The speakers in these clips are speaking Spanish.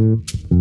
Mm-hmm.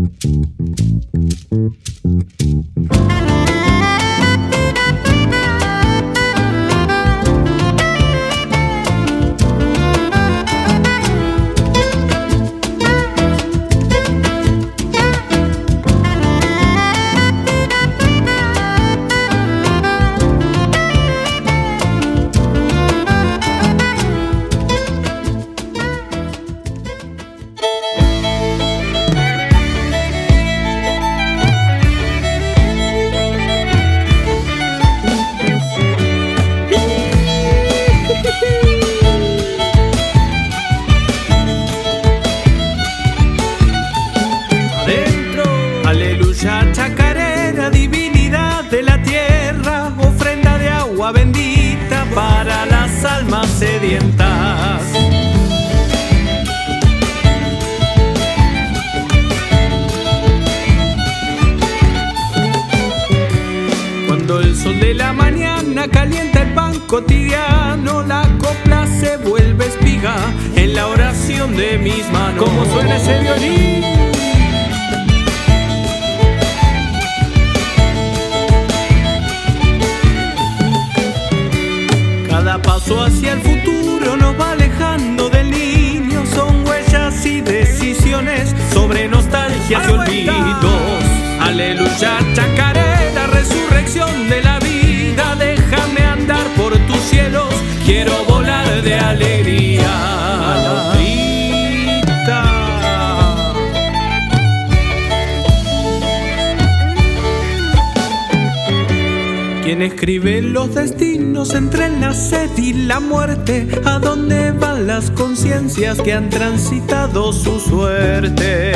Escribe los destinos entre la sed y la muerte, a dónde van las conciencias que han transitado su suerte.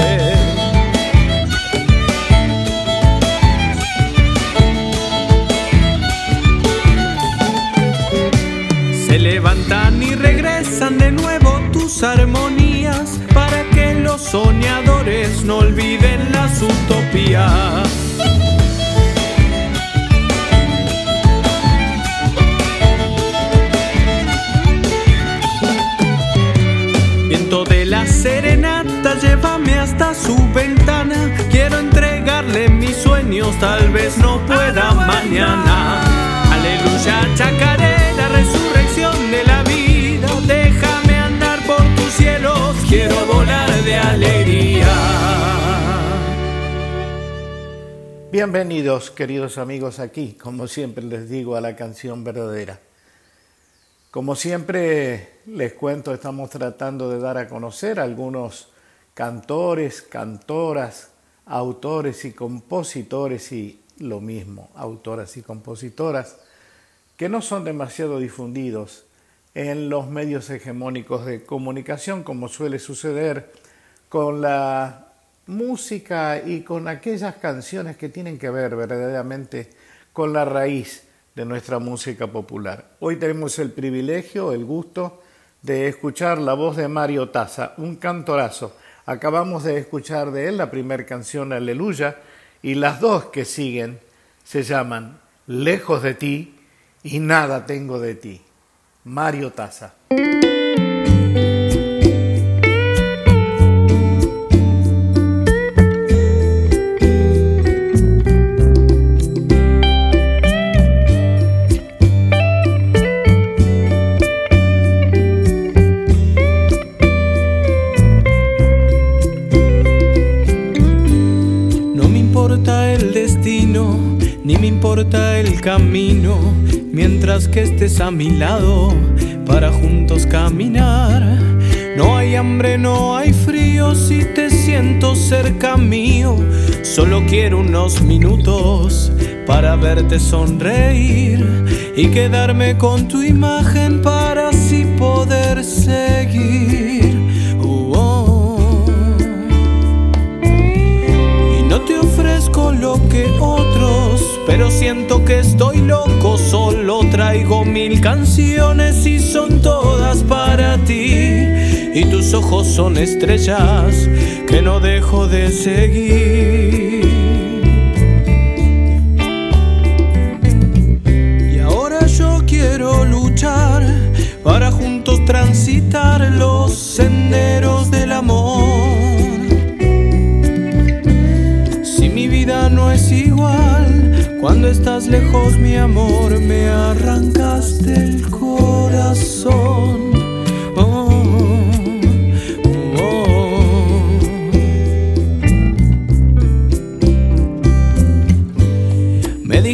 Se levantan y regresan de nuevo tus armonías para que los soñadores no olviden las utopías. Hasta su ventana. Quiero entregarle mis sueños, tal vez no pueda mañana. Aleluya, chacarera, resurrección de la vida. Déjame andar por tus cielos, quiero volar de alegría. Bienvenidos, queridos amigos, aquí, como siempre les digo, a la canción verdadera. Como siempre les cuento, estamos tratando de dar a conocer algunos cantores, cantoras, autores y compositores y lo mismo, autoras y compositoras, que no son demasiado difundidos en los medios hegemónicos de comunicación, como suele suceder con la música y con aquellas canciones que tienen que ver verdaderamente con la raíz de nuestra música popular. Hoy tenemos el privilegio, el gusto de escuchar la voz de Mario Taza, un cantorazo. Acabamos de escuchar de él la primera canción Aleluya y las dos que siguen se llaman Lejos de ti y Nada tengo de ti. Mario Taza. Que estés a mi lado para juntos caminar. No hay hambre, no hay frío si te siento cerca mío. Solo quiero unos minutos para verte sonreír y quedarme con tu imagen para así poder seguir. Uh, oh. Y no te ofrezco lo que otros pero siento que estoy loco, solo traigo mil canciones y son todas para ti. Y tus ojos son estrellas que no dejo de seguir. Y ahora yo quiero luchar para juntos transitar los senderos del amor. Si mi vida no es igual, cuando estás lejos mi amor me arrastra.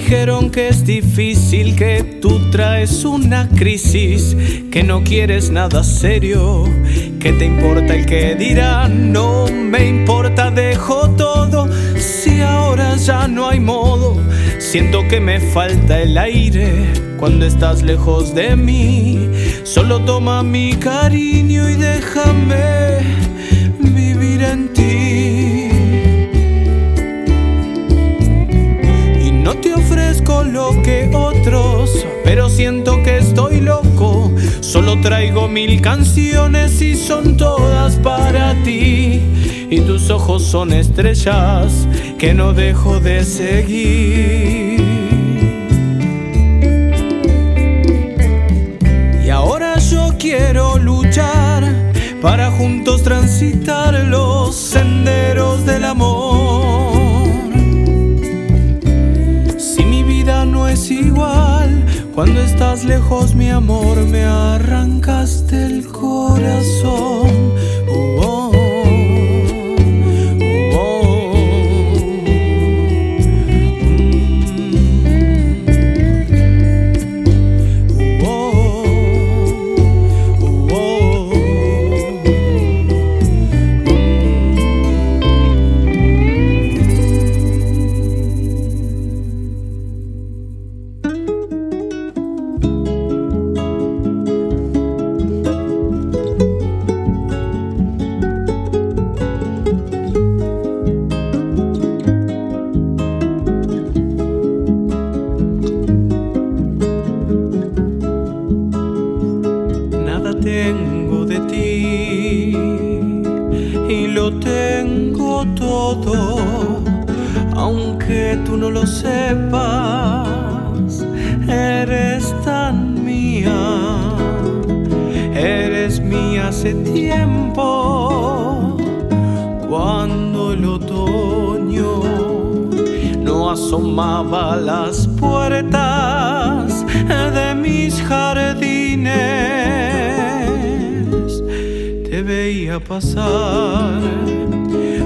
Dijeron que es difícil, que tú traes una crisis, que no quieres nada serio, que te importa el que dirán, no me importa, dejo todo, si ahora ya no hay modo, siento que me falta el aire. Cuando estás lejos de mí, solo toma mi cariño y déjame pero siento que estoy loco. Solo traigo mil canciones y son todas para ti. Y tus ojos son estrellas que no dejo de seguir. Y ahora yo quiero luchar para juntos transitar los senderos del amor. Si mi vida no es igual, cuando estás lejos, mi amor, me arrancaste el corazón.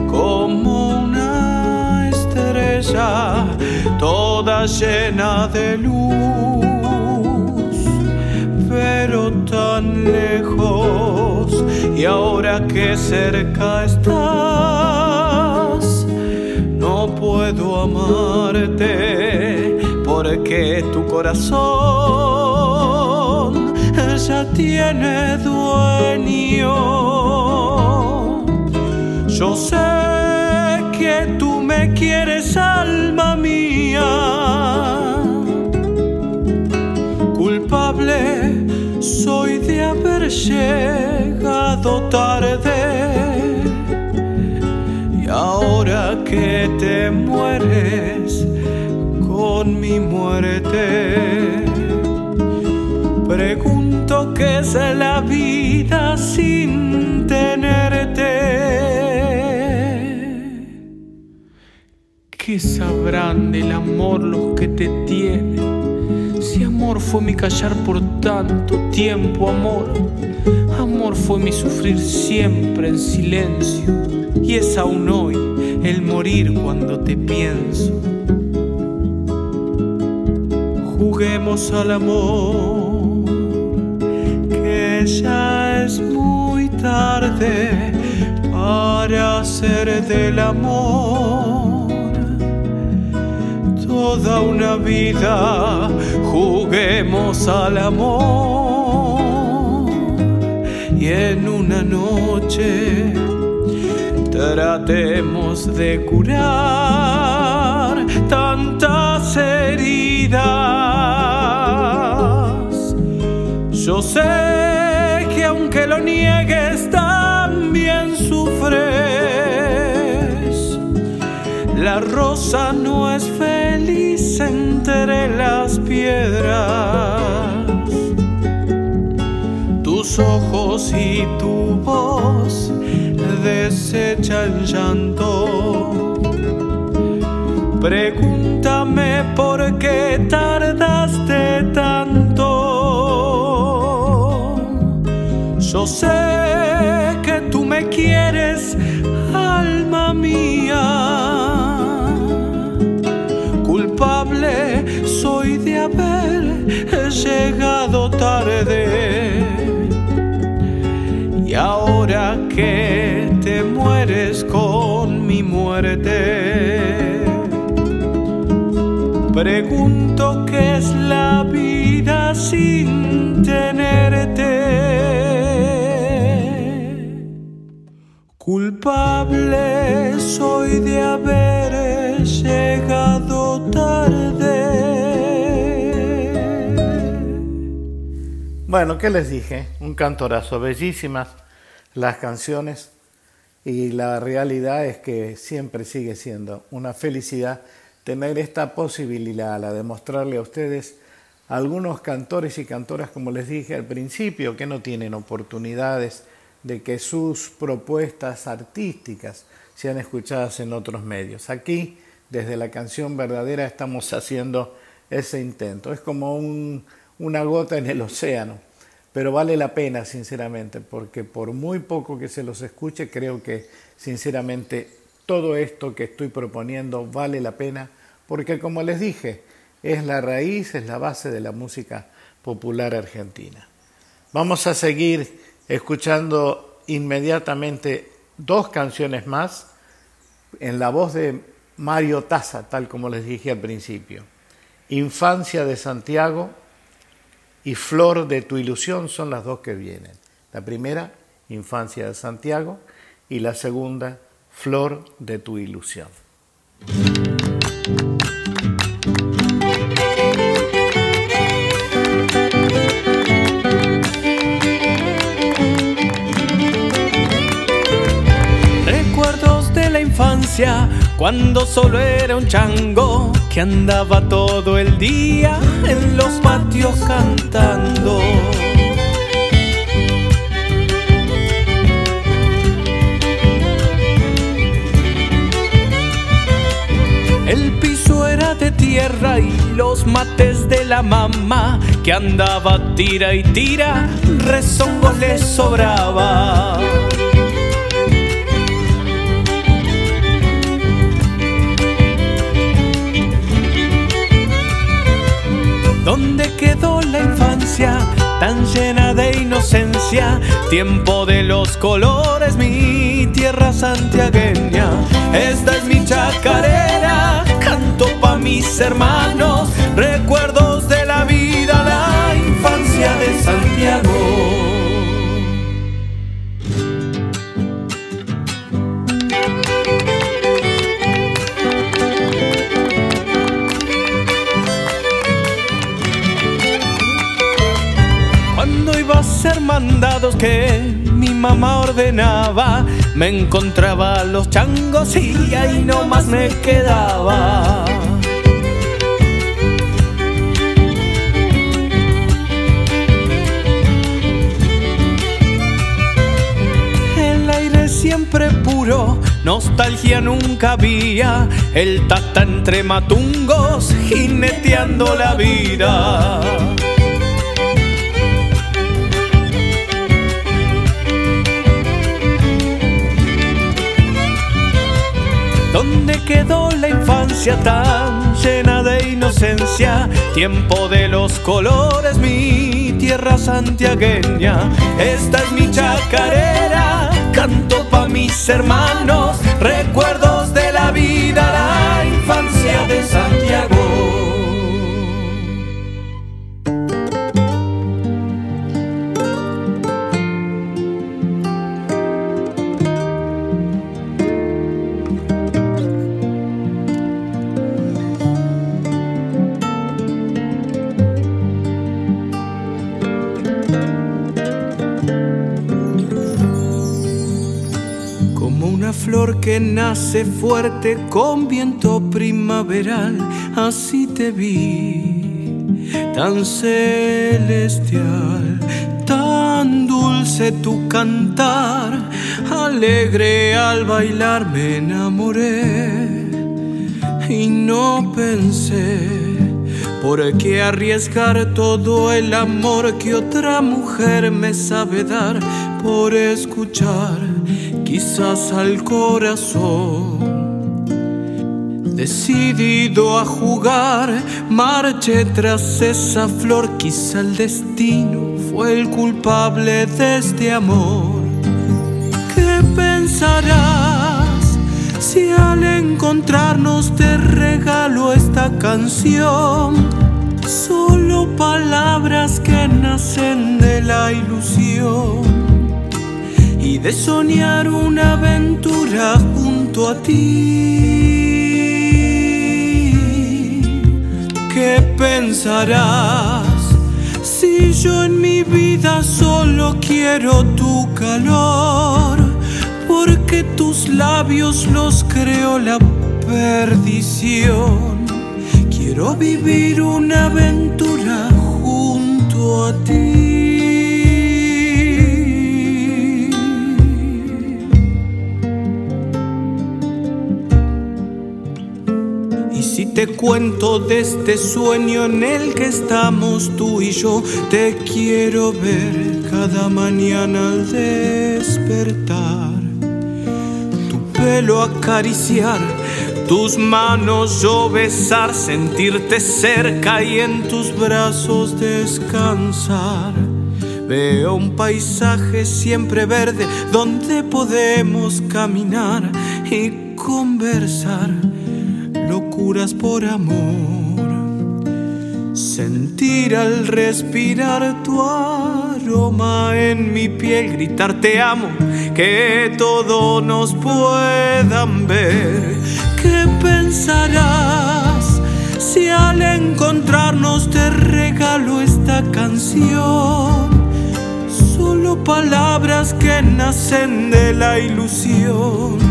Como una estrella toda llena de luz, pero tan lejos y ahora que cerca estás no puedo amarte porque tu corazón ya tiene dueño. Yo sé que tú me quieres, alma mía. Culpable soy de haber llegado tarde. Y ahora que te mueres con mi muerte, pregunto qué es la vida sin ¿Qué sabrán del amor los que te tienen? Si amor fue mi callar por tanto tiempo, amor. Amor fue mi sufrir siempre en silencio. Y es aún hoy el morir cuando te pienso. Juguemos al amor, que ya es muy tarde para hacer del amor toda una vida. Juguemos al amor y en una noche tratemos de curar tantas heridas. Yo sé que aunque lo niegues también sufres. La rosa no es las piedras. Tus ojos y tu voz desechan llanto. Pregúntame por qué tardaste tanto. Yo sé que tú me quieres, llegado tarde. Y ahora que te mueres con mi muerte Pregunto qué es la vida sin tenerte. Culpable soy de haber Bueno, ¿qué les dije? Un cantorazo, bellísimas las canciones y la realidad es que siempre sigue siendo una felicidad tener esta posibilidad, la de mostrarle a ustedes algunos cantores y cantoras, como les dije al principio, que no tienen oportunidades de que sus propuestas artísticas sean escuchadas en otros medios. Aquí, desde la canción verdadera, estamos haciendo ese intento. Es como una gota en el océano, pero vale la pena, sinceramente, porque por muy poco que se los escuche, creo que, sinceramente, todo esto que estoy proponiendo vale la pena porque como les dije, es la raíz, es la base de la música popular argentina. Vamos a seguir escuchando inmediatamente dos canciones más en la voz de Mario Taza, tal como les dije al principio. Infancia de Santiago y Flor de tu ilusión son las dos que vienen. La primera, Infancia de Santiago, y la segunda, flor de tu ilusión. Cuando solo era un chango que andaba todo el día en los patios cantando. tierra y los mates de la mamá que andaba tira y tira, rezongo le sobraba. ¿Dónde quedó la infancia tan llena de inocencia? Tiempo de los colores, mi tierra santiagueña. Esta es mi chacarera canto pa' mis hermanos, recuerdos de la vida, la infancia de Santiago. Mandados que mi mamá ordenaba, me encontraba los changos y ahí no más me quedaba. El aire siempre puro, nostalgia nunca había, el tata entre matungos, jineteando la vida. ¿Dónde quedó la infancia tan llena de inocencia? Tiempo de los colores, mi tierra santiagueña. Esta es mi chacarera, canto pa' mis hermanos, recuerdos de la vida, la infancia de Santiago. Que nace fuerte con viento primaveral, así te vi, tan celestial, tan dulce tu cantar, alegre al bailar me enamoré. y no pensé por qué arriesgar todo el amor que otra mujer me sabe dar por escuchar quizás al corazón. Decidido a jugar, marché tras esa flor, quizá el destino fue el culpable de este amor. ¿Qué pensarás si al encontrarnos te regalo esta canción? Solo palabras que nacen de la ilusión de soñar una aventura junto a ti. ¿Qué pensarás si yo en mi vida solo quiero tu calor? Porque tus labios los creó la perdición. Quiero vivir una aventura junto a ti. Te cuento de este sueño en el que estamos tú y yo. Te quiero ver cada mañana al despertar. Tu pelo acariciar, tus manos yo besar, sentirte cerca y en tus brazos descansar. Veo un paisaje siempre verde donde podemos caminar y conversar por amor. Sentir al respirar tu aroma en mi piel, gritar te amo, que todos nos puedan ver. ¿Qué pensarás si al encontrarnos te regalo esta canción? Solo palabras que nacen de la ilusión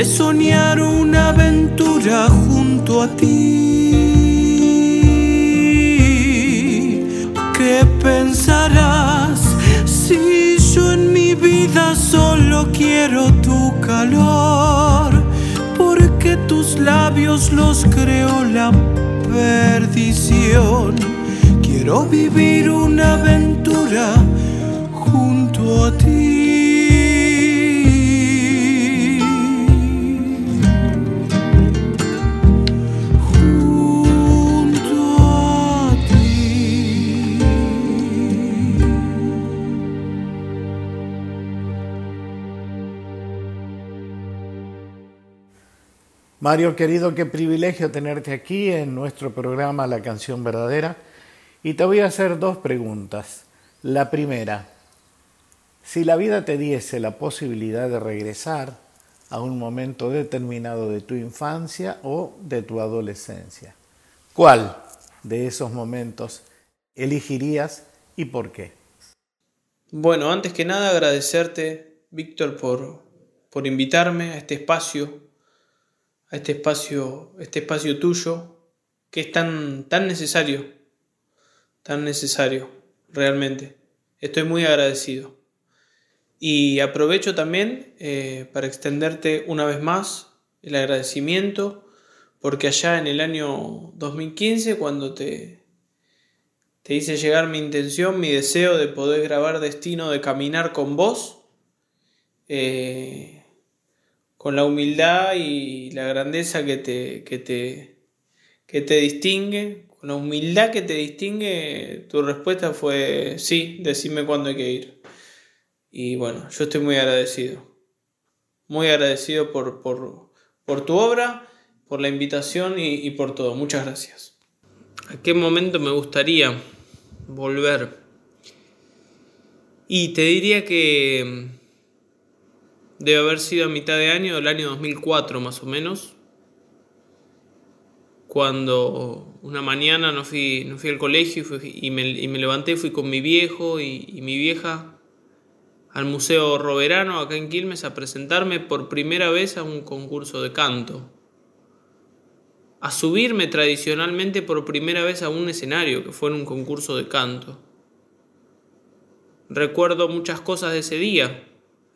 de soñar una aventura junto a ti. ¿Qué pensarás si yo en mi vida solo quiero tu calor? Porque tus labios los creó la perdición. Quiero vivir una aventura junto a ti. Mario querido, qué privilegio tenerte aquí en nuestro programa La canción verdadera. Y te voy a hacer dos preguntas. La primera, si la vida te diese la posibilidad de regresar a un momento determinado de tu infancia o de tu adolescencia, ¿cuál de esos momentos elegirías y por qué? Bueno, antes que nada agradecerte, Víctor, por, por invitarme a este espacio a este espacio, este espacio tuyo, que es tan, tan necesario, tan necesario, realmente. Estoy muy agradecido. Y aprovecho también eh, para extenderte una vez más el agradecimiento, porque allá en el año 2015, cuando te, te hice llegar mi intención, mi deseo de poder grabar Destino, de caminar con vos, eh, con la humildad y la grandeza que te, que te, que te distingue, con la humildad que te distingue, tu respuesta fue sí, decime cuándo hay que ir. Y bueno, yo estoy muy agradecido. Muy agradecido por, por, tu obra, por la invitación y, y por todo. Muchas gracias. ¿A qué momento me gustaría volver? Y te diría que Debe haber sido a mitad de año, del año 2004 más o menos, cuando una mañana no fui, no fui al colegio y, me, y, me, levanté, fui con mi viejo y, mi vieja al Museo Roverano acá en Quilmes a presentarme por primera vez a un concurso de canto. A subirme tradicionalmente por primera vez a un escenario, que fue en un concurso de canto. Recuerdo muchas cosas de ese día,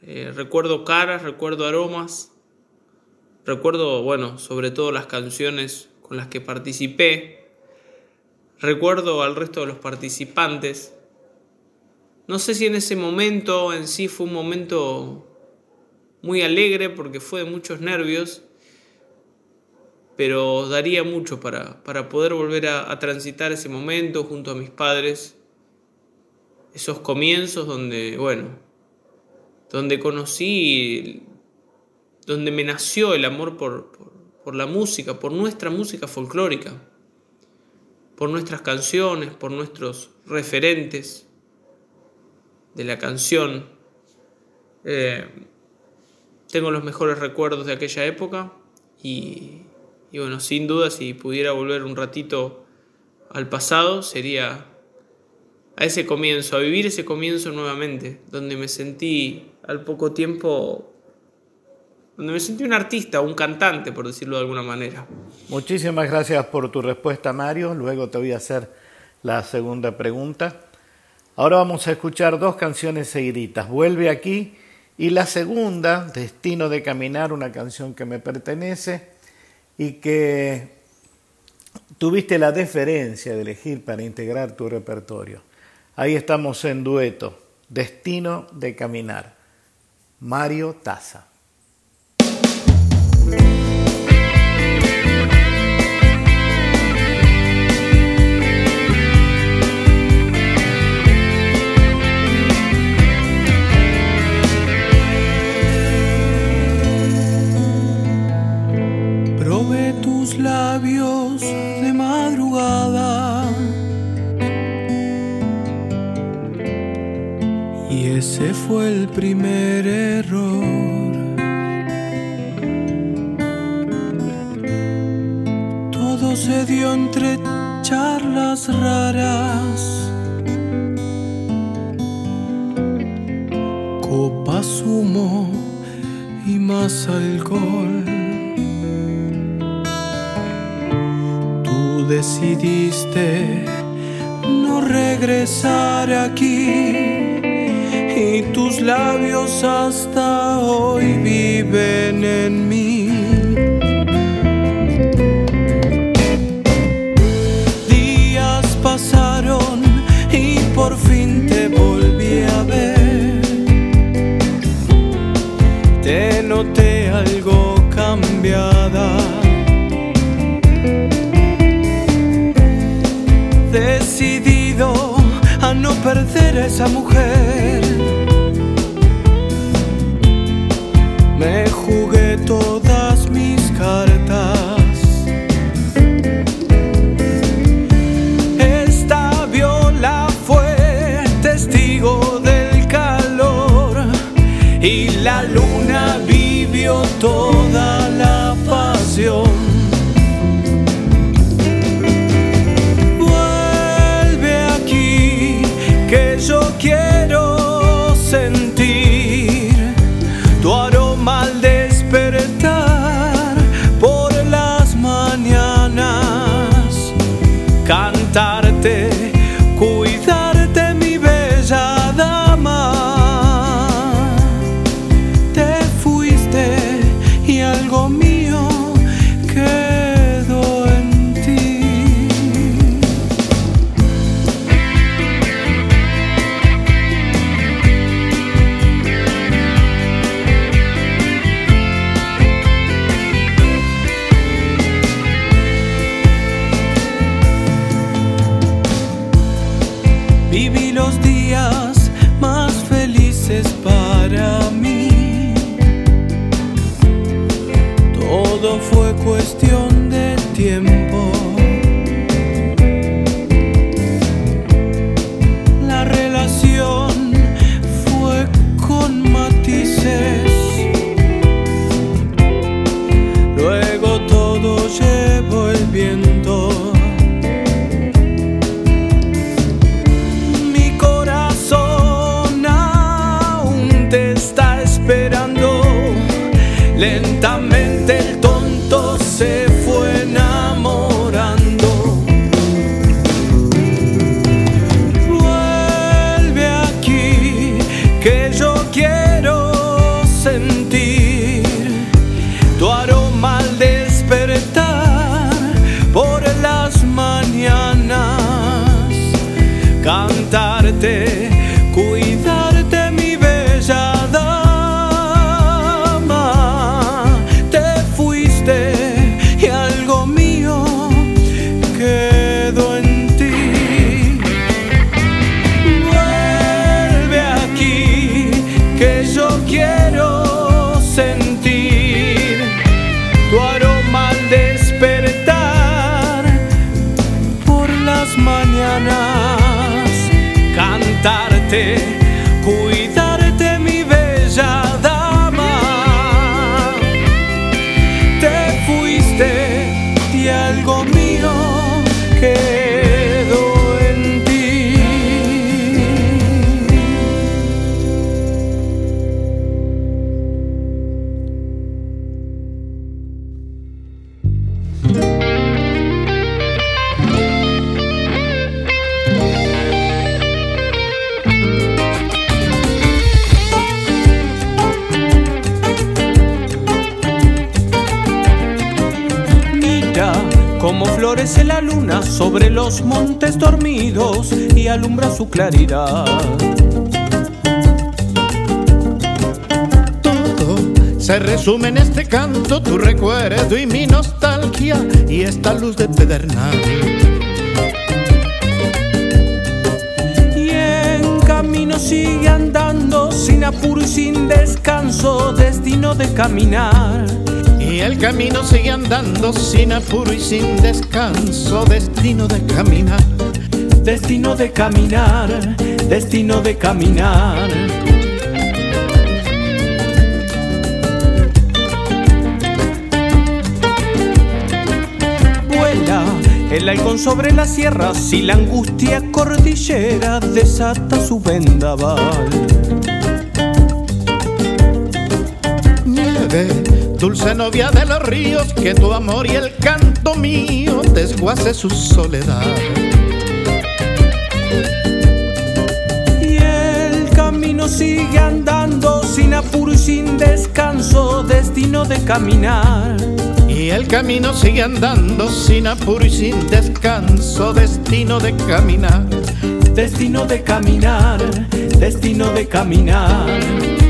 eh, recuerdo caras, recuerdo aromas, recuerdo, bueno, sobre todo las canciones con las que participé, recuerdo al resto de los participantes. No sé si en ese momento en sí fue un momento muy alegre porque fue de muchos nervios, pero daría mucho para, para poder volver a, a transitar ese momento junto a mis padres, esos comienzos donde, bueno, donde conocí, donde me nació el amor por, por, la música, por nuestra música folclórica, por nuestras canciones, por nuestros referentes de la canción. Eh, tengo los mejores recuerdos de aquella época y, y, bueno, sin duda si pudiera volver un ratito al pasado sería a ese comienzo, a vivir ese comienzo nuevamente, donde me sentí al poco tiempo, donde me sentí un artista, un cantante, por decirlo de alguna manera. Muchísimas gracias por tu respuesta, Mario. Luego te voy a hacer la segunda pregunta. Ahora vamos a escuchar dos canciones seguiditas. Vuelve aquí y la segunda, Destino de Caminar, una canción que me pertenece y que tuviste la deferencia de elegir para integrar tu repertorio. Ahí estamos en dueto, Destino de Caminar. Mario Taza. Tus labios ese fue el primer error. Todo se dio entre charlas raras, copas, humo y más alcohol. Tú decidiste no regresar aquí y tus labios hasta hoy viven en mí. Días pasaron y por fin te volví a ver. Te noté algo cambiada. Decidido a no perder esa mujer. Como florece la luna sobre los montes dormidos y alumbra su claridad. Todo se resume en este canto, tu recuerdo y mi nostalgia y esta luz de pedernal. Y en camino sigue andando sin apuro y sin descanso, destino de caminar y el camino sigue andando sin apuro y sin descanso, destino de caminar. Destino de caminar, destino de caminar. Vuela el halcón sobre las sierras y la angustia cordillera desata su vendaval. Nieve dulce novia de los ríos, que tu amor y el canto mío desguace su soledad. Y el camino sigue andando sin apuro y sin descanso, destino de caminar. Y el camino sigue andando sin apuro y sin descanso, destino de caminar. Destino de caminar, destino de caminar.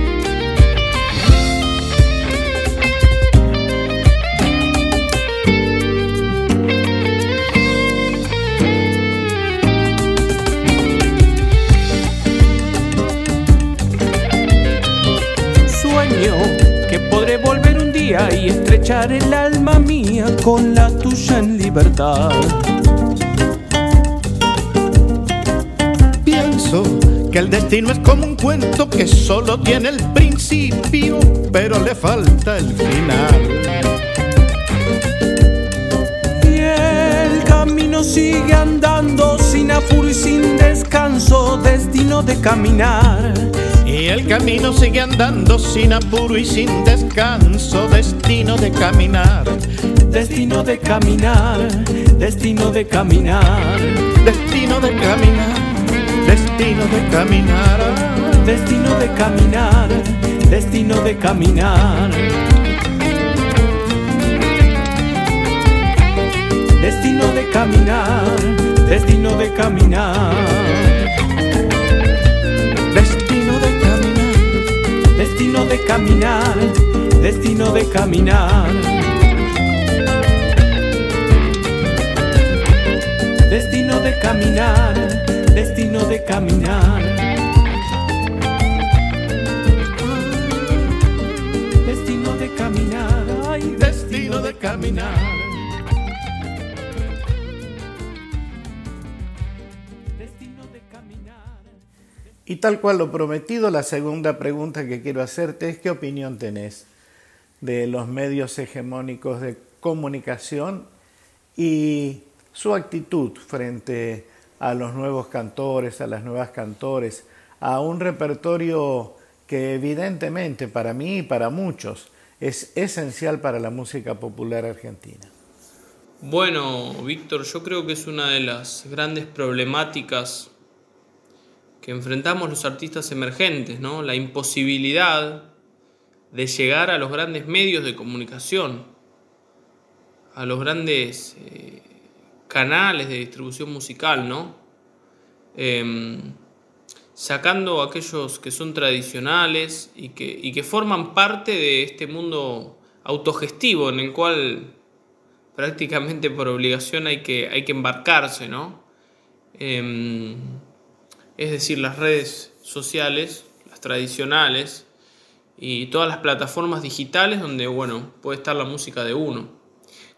Y estrechar el alma mía con la tuya en libertad. Pienso que el destino es como un cuento que solo tiene el principio, pero le falta el final. Y el camino sigue andando sin apuro y sin descanso, destino de caminar y el camino sigue andando sin apuro y sin descanso, destino de caminar. Destino de caminar, destino de caminar. Destino de caminar, destino de caminar. Destino de caminar, destino de caminar. Destino de caminar, destino de caminar. Destino de caminar, destino de caminar. Destino de caminar, destino de caminar. Destino de caminar, destino de caminar. Y tal cual lo prometido, la segunda pregunta que quiero hacerte es qué opinión tenés de los medios hegemónicos de comunicación y su actitud frente a los nuevos cantores, a las nuevas cantores, a un repertorio que evidentemente para mí y para muchos es esencial para la música popular argentina. Bueno, Víctor, yo creo que es una de las grandes problemáticas que enfrentamos los artistas emergentes, ¿no? La imposibilidad de llegar a los grandes medios de comunicación, a los grandes eh, canales de distribución musical, ¿no? Em, sacando aquellos que son tradicionales y que, que, forman parte de este mundo autogestivo en el cual prácticamente por obligación hay que, hay que embarcarse, ¿no? Em, es decir, las redes sociales, las tradicionales y todas las plataformas digitales donde, bueno, puede estar la música de uno.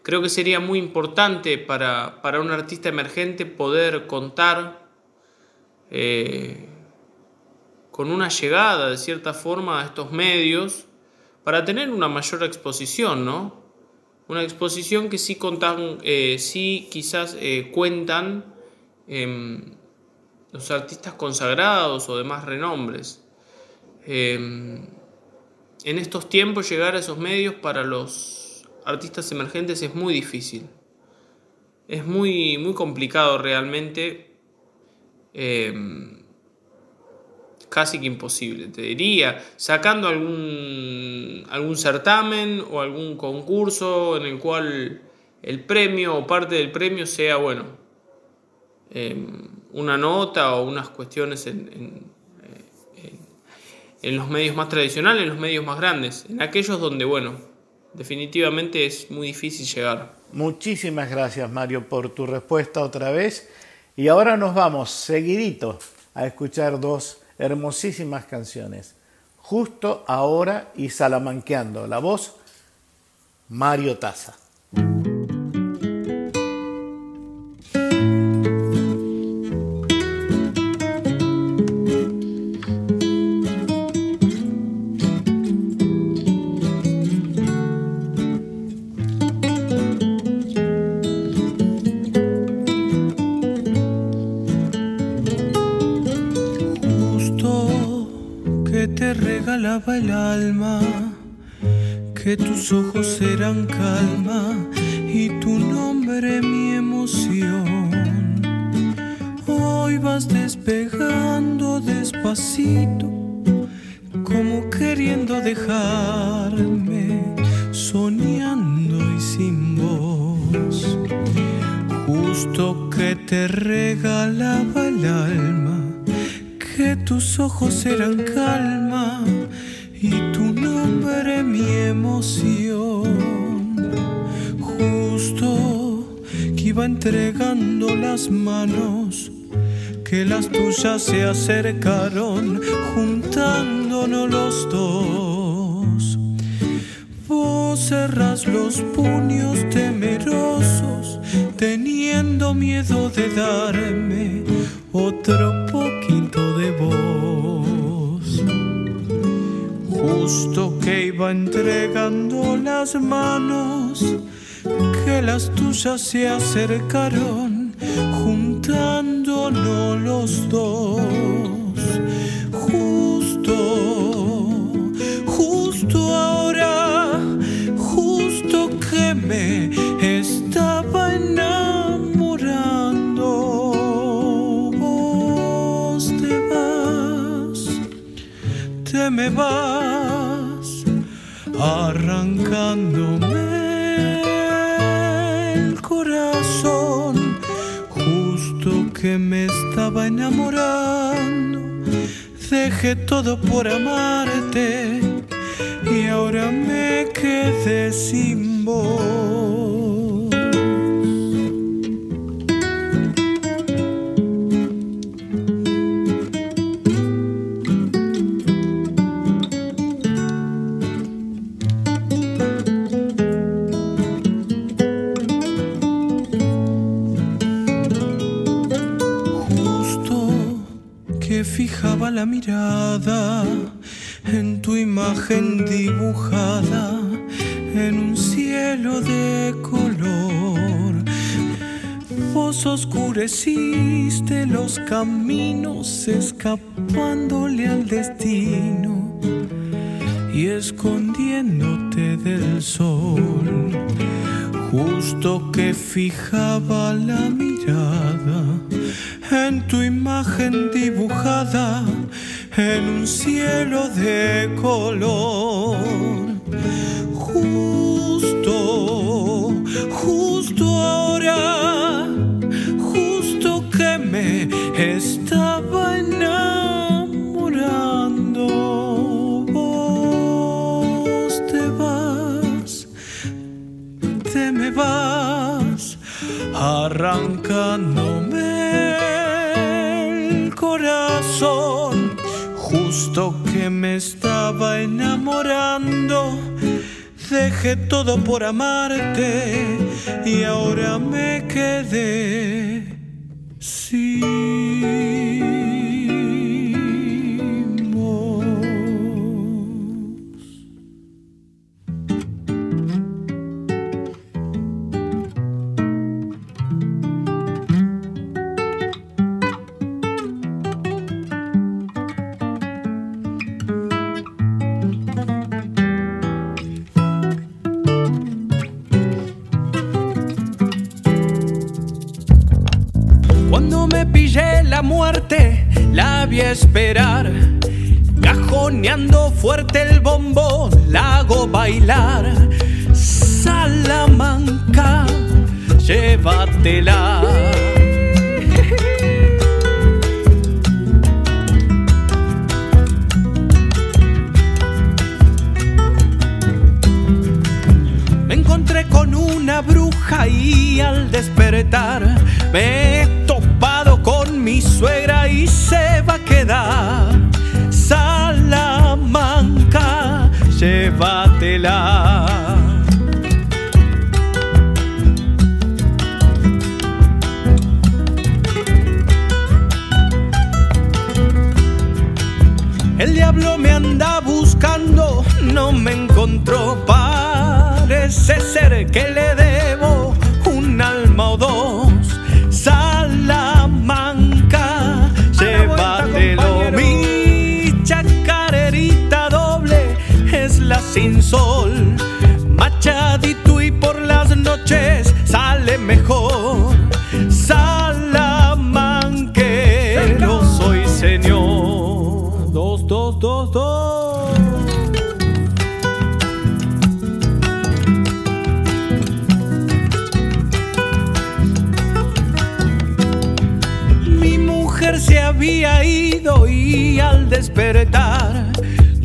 Creo que sería muy importante para, un artista emergente poder contar eh, con una llegada de cierta forma a estos medios para tener una mayor exposición, ¿no? Una exposición que sí, contan, eh, sí quizás eh, cuentan em, los artistas consagrados o demás renombres. Em, en estos tiempos llegar a esos medios para los artistas emergentes es muy difícil. Es muy, muy complicado realmente. Em, casi que imposible, te diría, sacando algún, algún certamen o algún concurso en el cual el premio o parte del premio sea, bueno, em, una nota o unas cuestiones en, en, los medios más tradicionales, en los medios más grandes, en aquellos donde, bueno, definitivamente es muy difícil llegar. Muchísimas gracias Mario por tu respuesta otra vez. Y ahora nos vamos seguidito a escuchar dos hermosísimas canciones. Justo ahora y Salamanqueando. La voz, Mario Taza. Que tus ojos eran calma y tu nombre mi emoción. Hoy vas despegando despacito, como queriendo dejarme, tuyas se acercaron, juntándonos los dos. Vos cerras los puños temerosos, teniendo miedo de darme otro poquito de voz justo que iba entregando las manos, que las tuyas se acercaron, juntándonos los dos. Justo, justo ahora, justo que me estaba enamorando. Vos te vas, te me vas arrancándome enamorando. Dejé todo por amarte y ahora me quedé sin voz. La mirada en tu imagen dibujada en un cielo de color. Vos oscureciste los caminos escapándole al destino y escondiéndote del sol. Justo que fijaba la mirada en tu imagen dibujada en un cielo de color. Justo, justo ahora, justo que me estaba me estaba enamorando. Dejé todo por amarte y ahora me quedé Parece ser que le al despertar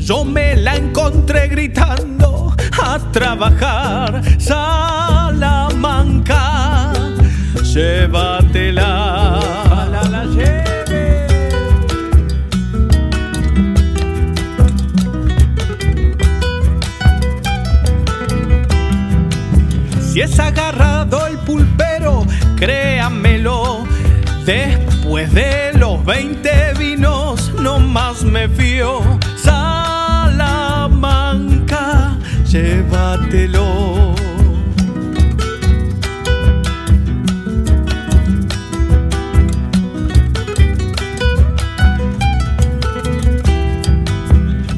yo me la encontré gritando a trabajar. Salamanca, llévatela. Ojalá la lleve. Si es agarrado el pulpero, créamelo. Después de me fío. Salamanca, llévatelo.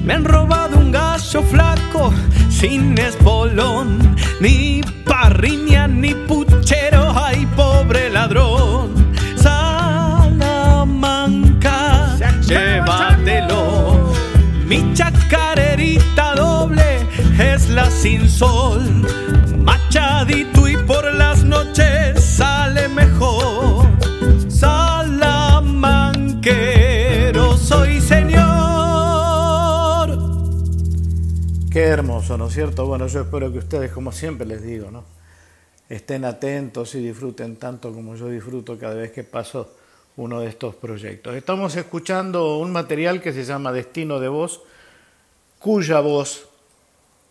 Me han robado un gallo flaco sin espolón, sin sol. Machadito y por las noches sale mejor. Salamanquero soy señor. Qué hermoso, ¿no es cierto? Bueno, yo espero que ustedes, como siempre les digo, ¿no? estén atentos y disfruten tanto como yo disfruto cada vez que paso uno de estos proyectos. Estamos escuchando un material que se llama Destino de Voz, cuya voz,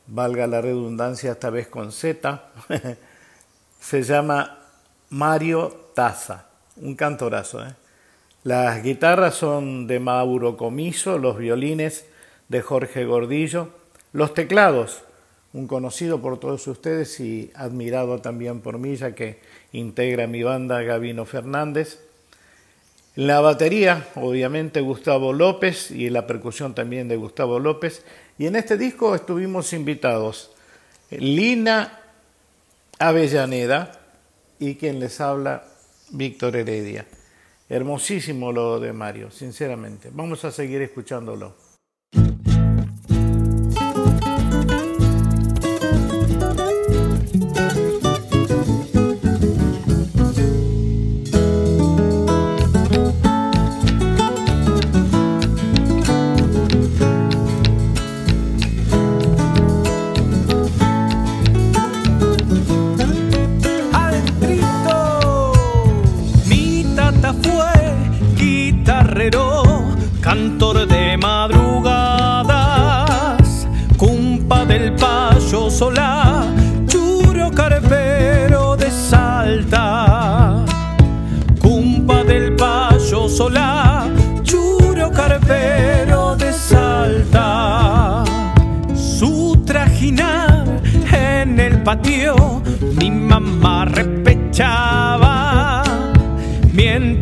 valga la redundancia esta vez con Z, se llama Mario Taza, un cantorazo. ¿eh? Las guitarras son de Mauro Comiso, los violines de Jorge Gordillo, los teclados, un conocido por todos ustedes y admirado también por mí, ya que integra mi banda Gavino Fernández. La batería, obviamente, Gustavo López y la percusión también de Gustavo López. Y en este disco estuvimos invitados Lina Avellaneda y quien les habla, Víctor Heredia. Hermosísimo lo de Mario, sinceramente. Vamos a seguir escuchándolo. Fue guitarrero, cantor de madrugadas, cumpa del payo solá, churo carpero de salta, cumpa del payo solá, churo carpero de salta, su trajinar en el patio mi mamá repechaba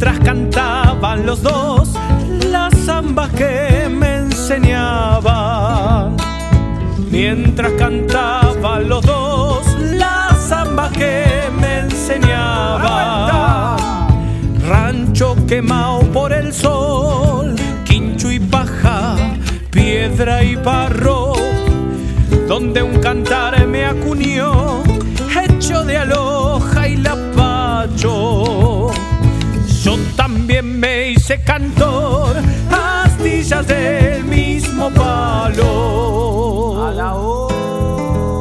mientras cantaban los dos las zambas que me enseñaban. Mientras cantaban los dos las zambas que me enseñaban. Rancho quemado por el sol quincho y paja piedra y barro donde un cantar me acuñó, hecho de aloja y la paz. hice cantor, astillas del mismo palo. A la otra.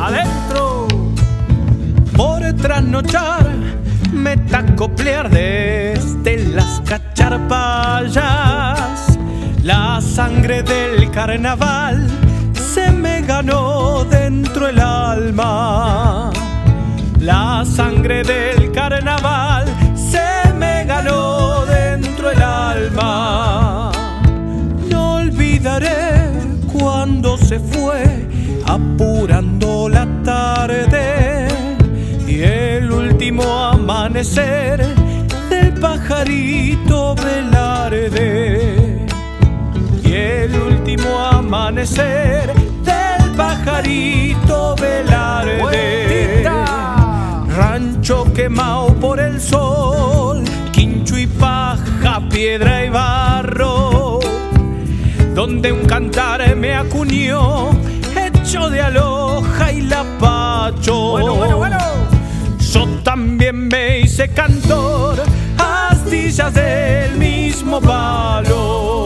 Adentro, por trasnochar, me tacoplear desde las cacharpallas. La sangre del carnaval se me ganó dentro el alma. La sangre del carnaval se me ganó dentro el alma. No olvidaré cuando se fue apurando la tarde y el último amanecer del pajarito velarde amanecer del pajarito velarde rancho quemado por el sol quincho y paja piedra y barro donde un cantar me acuñó, hecho de aloja y lapacho. Bueno, bueno, bueno. Yo también me hice cantor, astillas del mismo palo.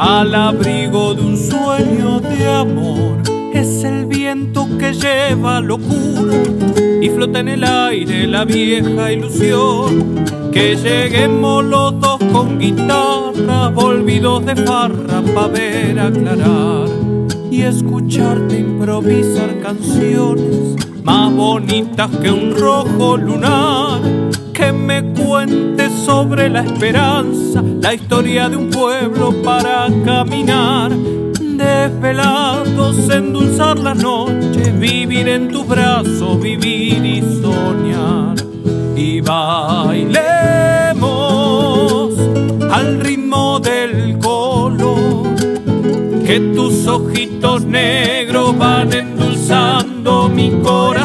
Al abrigo de un sueño de amor, es el viento que lleva locura y flota en el aire la vieja ilusión. Que lleguemos los dos con guitarra, volvidos de farra pa' ver aclarar y escucharte improvisar canciones más bonitas que un rojo lunar. Que me cuentes sobre la esperanza, la historia de un pueblo para caminar. Desvelados, endulzar las noches, vivir en tus brazos, vivir y soñar. Y bailemos al ritmo del color que tus ojitos negros van endulzando mi corazón.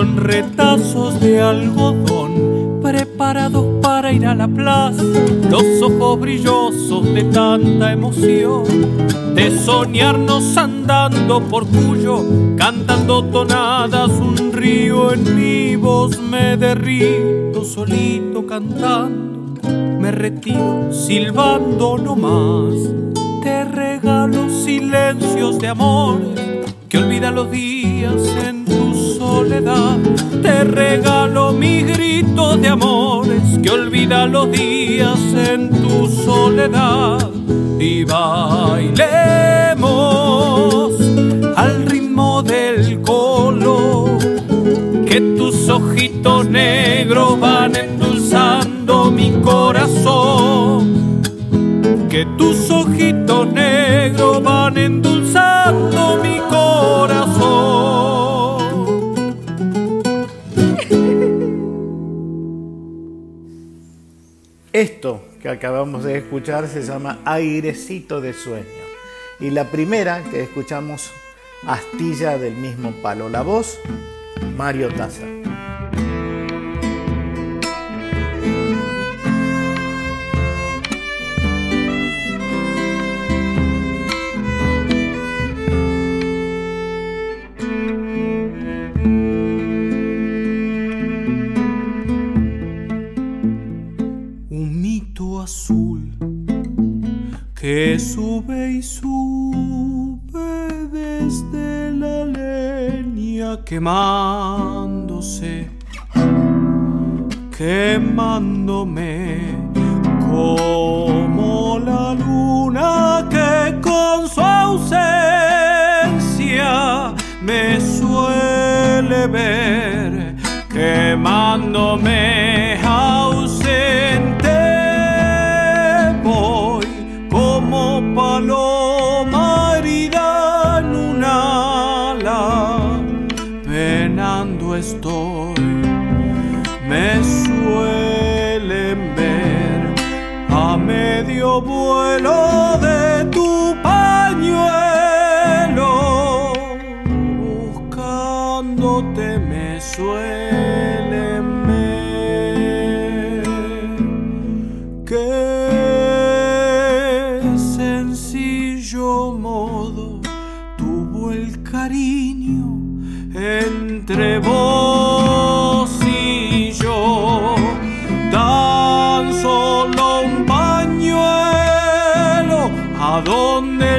En retazos de algodón, preparados para ir a la plaza, los ojos brillosos de tanta emoción, de soñarnos andando por Cuyo, cantando tonadas, un río en mi voz me derrito solito cantando, me retiro silbando nomás. Te regalo silencios de amores que olvida los días en Te regalo mis gritos de amores que olvida los días en tu soledad. Y bailemos Esto que acabamos de escuchar se llama Airecito de Sueño. Y la primera que escuchamos, Astilla del mismo palo. La voz, Mario Taza. Mom.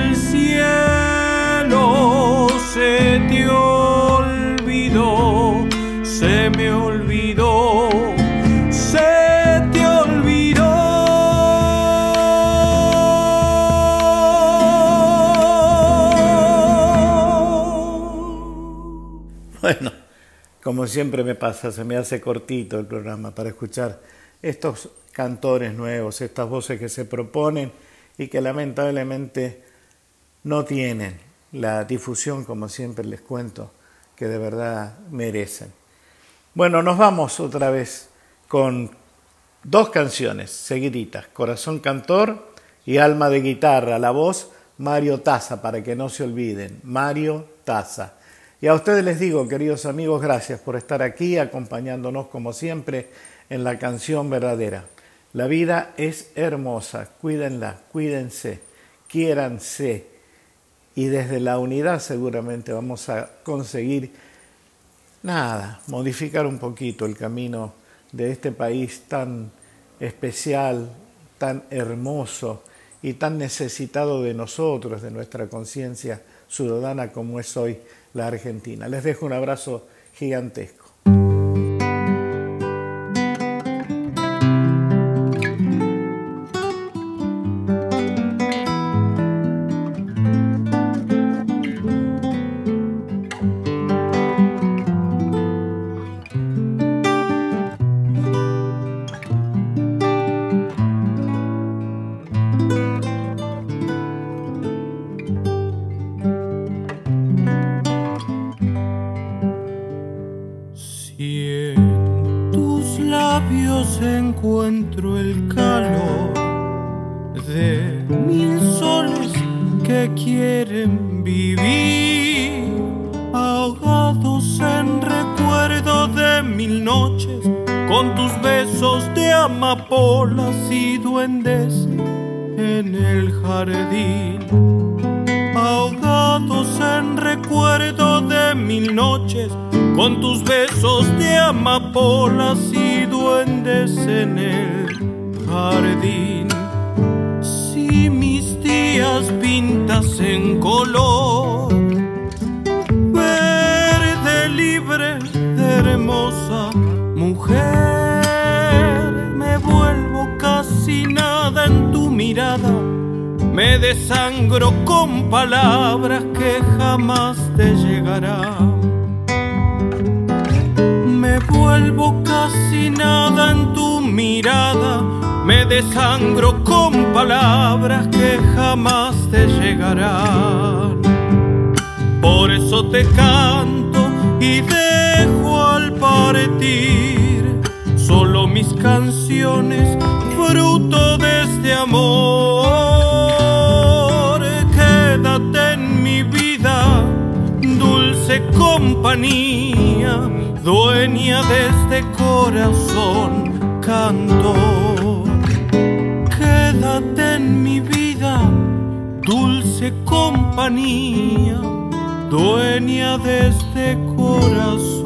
El cielo se te olvidó se me olvidó se te olvidó. Bueno, como siempre me pasa, se me hace cortito el programa para escuchar estos cantores nuevos, estas voces que se proponen y que lamentablemente no tienen la difusión, como siempre les cuento, que de verdad merecen. Bueno, nos vamos otra vez con dos canciones seguiditas, Corazón Cantor y Alma de Guitarra, la voz Mario Taza, para que no se olviden, Mario Taza. Y a ustedes les digo, queridos amigos, gracias por estar aquí acompañándonos como siempre en la canción verdadera. La vida es hermosa, cuídenla, cuídense, quiéranse y desde la unidad seguramente vamos a conseguir nada, modificar un poquito el camino de este país tan especial, tan hermoso y tan necesitado de nosotros, de nuestra conciencia ciudadana como es hoy la Argentina. Les dejo un abrazo gigantesco. Dulce compañía, dueña de este corazón,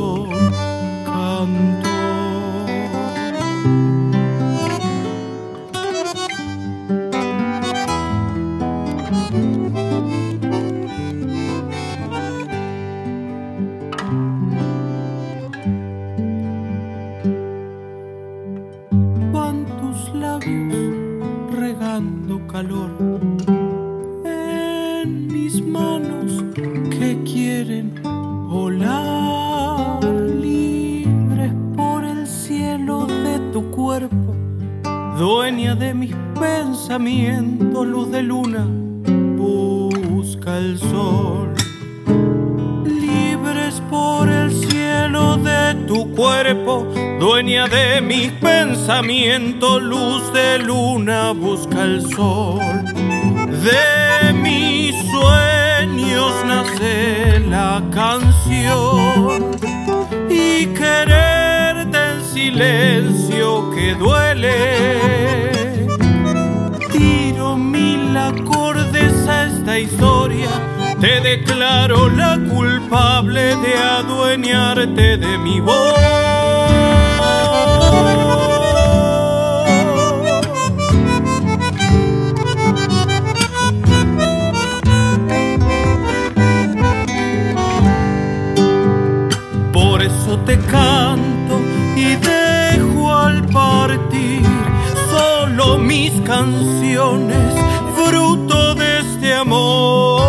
mis canciones, fruto de este amor.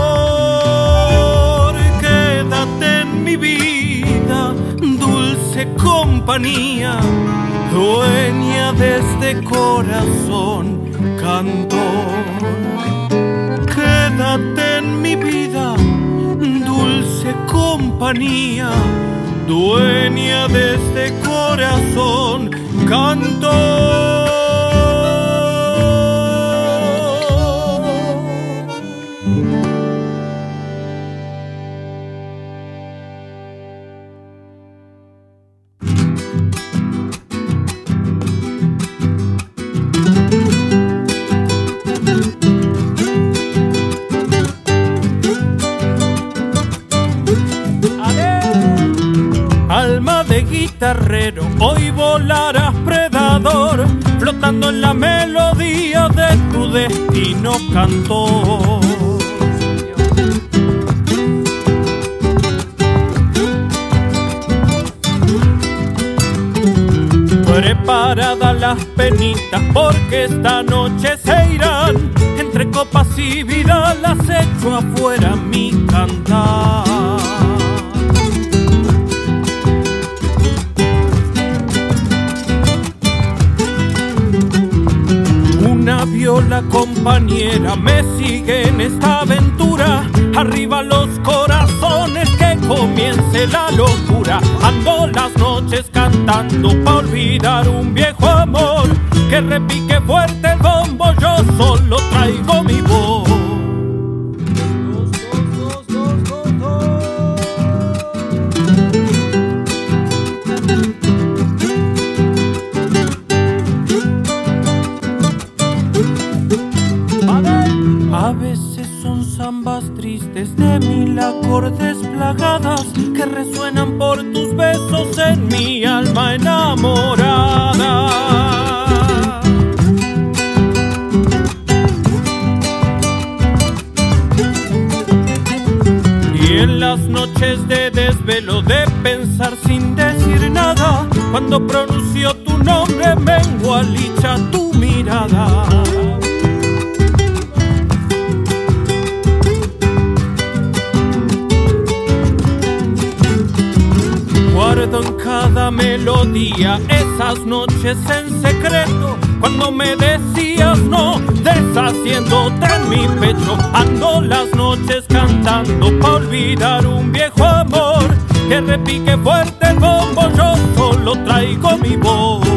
Quédate en mi vida, dulce compañía, dueña de este corazón, cantor. Quédate en mi vida, dulce compañía dueña de este corazón, canto. Destino cantor. Preparada las penitas porque esta noche se irán entre copas y vida las echo afuera mi cantar. La compañera me sigue en esta aventura. Arriba los corazones que comience la locura. Ando las noches cantando para olvidar un viejo amor. Que repique fuerte el bombo, yo solo traigo mi voz. Acordes plagadas que resuenan por tus besos en mi alma enamorada. Y en las noches de desvelo de pensar sin decir nada, cuando pronunció tu nombre mengua licha tu mirada. Cada melodía esas noches en secreto cuando me decías no deshaciéndote en mi pecho ando las noches cantando para olvidar un viejo amor que repique fuerte el bombo yo solo traigo mi voz